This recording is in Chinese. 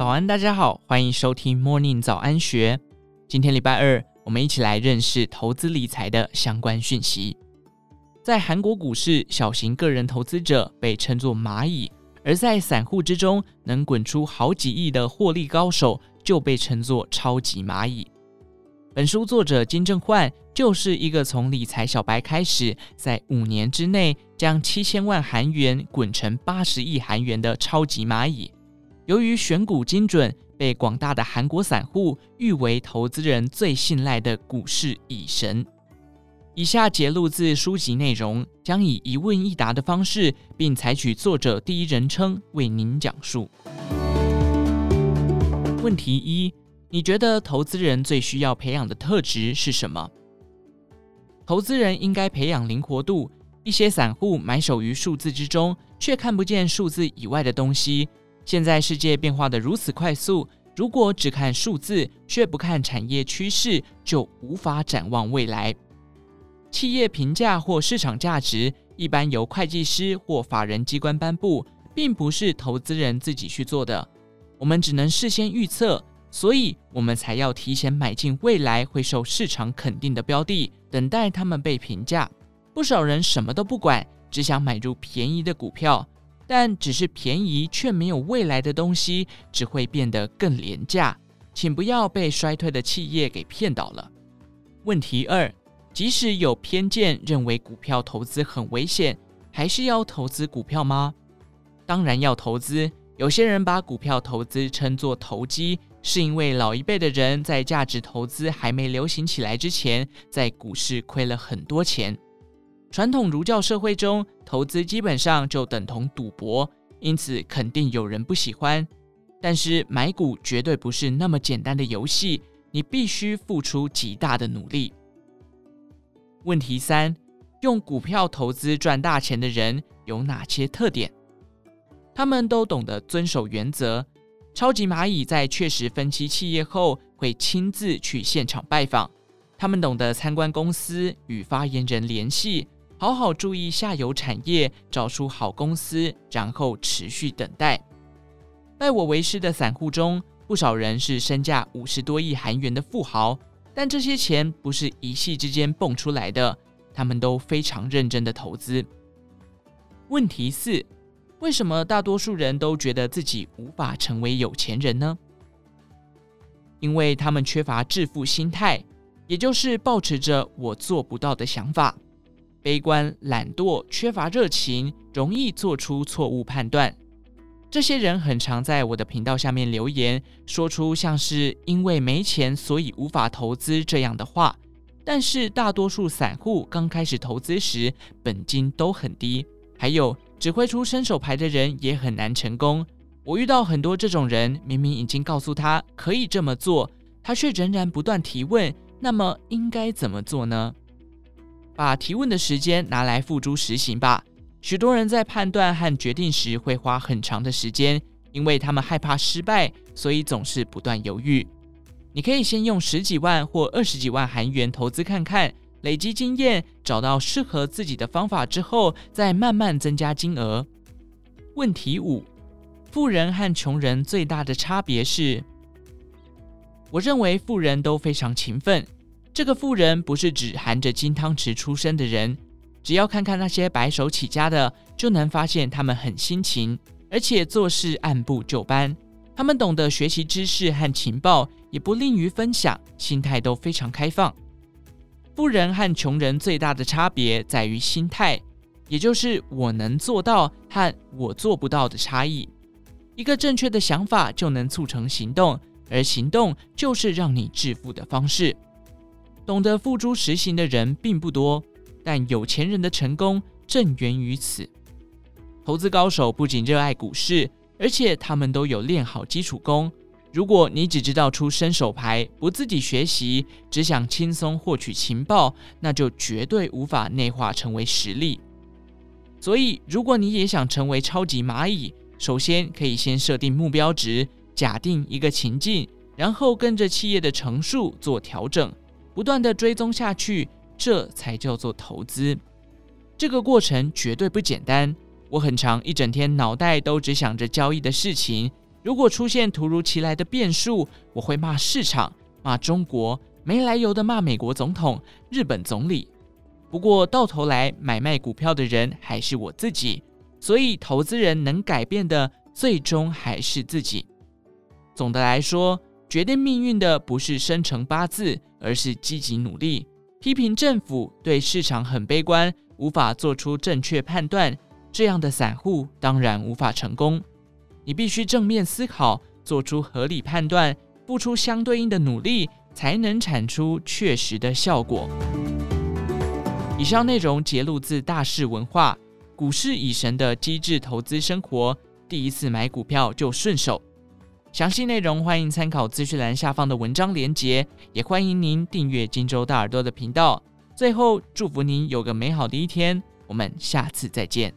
早安，大家好，欢迎收听 Morning 早安学。今天礼拜二，我们一起来认识投资理财的相关讯息。在韩国股市，小型个人投资者被称作蚂蚁；而在散户之中，能滚出好几亿的获利高手就被称作超级蚂蚁。本书作者金正焕就是一个从理财小白开始，在五年之内将七千万韩元滚成八十亿韩元的超级蚂蚁。由于选股精准，被广大的韩国散户誉为投资人最信赖的股市蚁神。以下节录自书籍内容，将以一问一答的方式，并采取作者第一人称为您讲述。问题一：你觉得投资人最需要培养的特质是什么？投资人应该培养灵活度。一些散户埋首于数字之中，却看不见数字以外的东西。现在世界变化得如此快速，如果只看数字却不看产业趋势，就无法展望未来。企业评价或市场价值一般由会计师或法人机关颁布，并不是投资人自己去做的。我们只能事先预测，所以我们才要提前买进未来会受市场肯定的标的，等待他们被评价。不少人什么都不管，只想买入便宜的股票。但只是便宜却没有未来的东西，只会变得更廉价。请不要被衰退的企业给骗倒了。问题二：即使有偏见，认为股票投资很危险，还是要投资股票吗？当然要投资。有些人把股票投资称作投机，是因为老一辈的人在价值投资还没流行起来之前，在股市亏了很多钱。传统儒教社会中，投资基本上就等同赌博，因此肯定有人不喜欢。但是买股绝对不是那么简单的游戏，你必须付出极大的努力。问题三：用股票投资赚大钱的人有哪些特点？他们都懂得遵守原则。超级蚂蚁在确实分析企业后，会亲自去现场拜访。他们懂得参观公司，与发言人联系。好好注意下游产业，找出好公司，然后持续等待。拜我为师的散户中，不少人是身价五十多亿韩元的富豪，但这些钱不是一夕之间蹦出来的，他们都非常认真的投资。问题四：为什么大多数人都觉得自己无法成为有钱人呢？因为他们缺乏致富心态，也就是抱持着我做不到的想法。悲观、懒惰、缺乏热情，容易做出错误判断。这些人很常在我的频道下面留言，说出像是“因为没钱，所以无法投资”这样的话。但是大多数散户刚开始投资时，本金都很低，还有只会出伸手牌的人也很难成功。我遇到很多这种人，明明已经告诉他可以这么做，他却仍然不断提问。那么应该怎么做呢？把提问的时间拿来付诸实行吧。许多人在判断和决定时会花很长的时间，因为他们害怕失败，所以总是不断犹豫。你可以先用十几万或二十几万韩元投资看看，累积经验，找到适合自己的方法之后，再慢慢增加金额。问题五：富人和穷人最大的差别是？我认为富人都非常勤奋。这个富人不是指含着金汤匙出生的人，只要看看那些白手起家的，就能发现他们很辛勤，而且做事按部就班。他们懂得学习知识和情报，也不吝于分享，心态都非常开放。富人和穷人最大的差别在于心态，也就是我能做到和我做不到的差异。一个正确的想法就能促成行动，而行动就是让你致富的方式。懂得付诸实行的人并不多，但有钱人的成功正源于此。投资高手不仅热爱股市，而且他们都有练好基础功。如果你只知道出伸手牌，不自己学习，只想轻松获取情报，那就绝对无法内化成为实力。所以，如果你也想成为超级蚂蚁，首先可以先设定目标值，假定一个情境，然后跟着企业的成数做调整。不断的追踪下去，这才叫做投资。这个过程绝对不简单。我很常一整天脑袋都只想着交易的事情，如果出现突如其来的变数，我会骂市场、骂中国，没来由的骂美国总统、日本总理。不过到头来，买卖股票的人还是我自己，所以投资人能改变的，最终还是自己。总的来说，决定命运的不是生辰八字，而是积极努力。批评政府对市场很悲观，无法做出正确判断，这样的散户当然无法成功。你必须正面思考，做出合理判断，付出相对应的努力，才能产出确实的效果。以上内容节录自大市文化《股市以神的机智投资生活》，第一次买股票就顺手。详细内容欢迎参考资讯栏下方的文章连结，也欢迎您订阅荆州大耳朵的频道。最后，祝福您有个美好的一天，我们下次再见。